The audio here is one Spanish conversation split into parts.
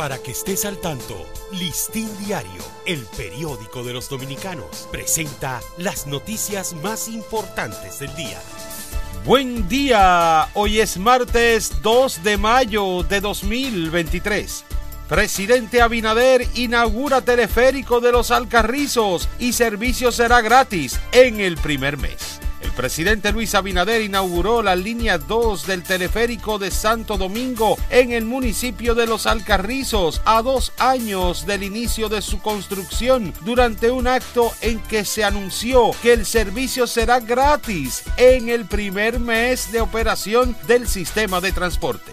Para que estés al tanto, Listín Diario, el periódico de los dominicanos, presenta las noticias más importantes del día. Buen día, hoy es martes 2 de mayo de 2023. Presidente Abinader inaugura teleférico de los Alcarrizos y servicio será gratis en el primer mes. El presidente Luis Abinader inauguró la línea 2 del teleférico de Santo Domingo en el municipio de Los Alcarrizos a dos años del inicio de su construcción durante un acto en que se anunció que el servicio será gratis en el primer mes de operación del sistema de transporte.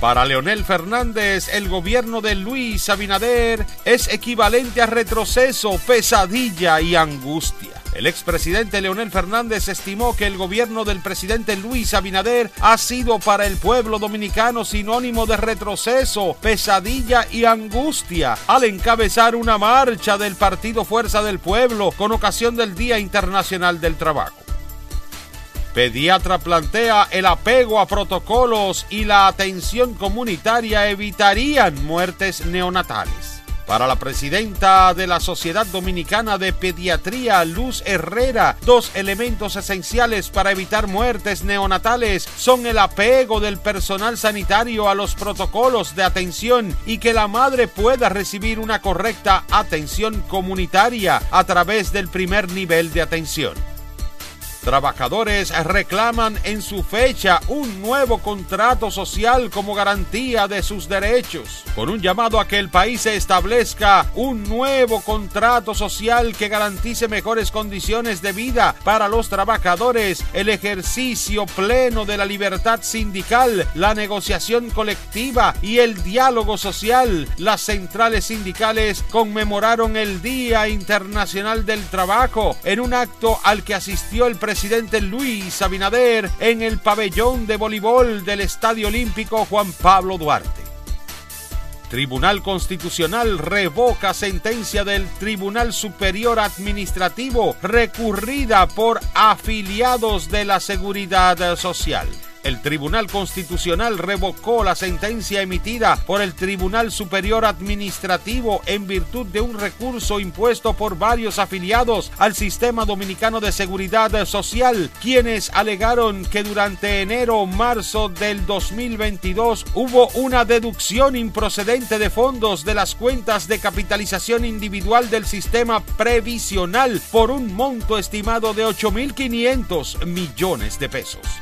Para Leonel Fernández, el gobierno de Luis Abinader es equivalente a retroceso, pesadilla y angustia. El expresidente Leonel Fernández estimó que el gobierno del presidente Luis Abinader ha sido para el pueblo dominicano sinónimo de retroceso, pesadilla y angustia al encabezar una marcha del Partido Fuerza del Pueblo con ocasión del Día Internacional del Trabajo. Pediatra plantea el apego a protocolos y la atención comunitaria evitarían muertes neonatales. Para la presidenta de la Sociedad Dominicana de Pediatría, Luz Herrera, dos elementos esenciales para evitar muertes neonatales son el apego del personal sanitario a los protocolos de atención y que la madre pueda recibir una correcta atención comunitaria a través del primer nivel de atención. Trabajadores reclaman en su fecha un nuevo contrato social como garantía de sus derechos, con un llamado a que el país se establezca un nuevo contrato social que garantice mejores condiciones de vida para los trabajadores, el ejercicio pleno de la libertad sindical, la negociación colectiva y el diálogo social. Las centrales sindicales conmemoraron el Día Internacional del Trabajo en un acto al que asistió el presidente presidente Luis Abinader en el pabellón de voleibol del Estadio Olímpico Juan Pablo Duarte. Tribunal Constitucional revoca sentencia del Tribunal Superior Administrativo recurrida por afiliados de la Seguridad Social. El Tribunal Constitucional revocó la sentencia emitida por el Tribunal Superior Administrativo en virtud de un recurso impuesto por varios afiliados al Sistema Dominicano de Seguridad Social, quienes alegaron que durante enero-marzo del 2022 hubo una deducción improcedente de fondos de las cuentas de capitalización individual del sistema previsional por un monto estimado de 8.500 millones de pesos.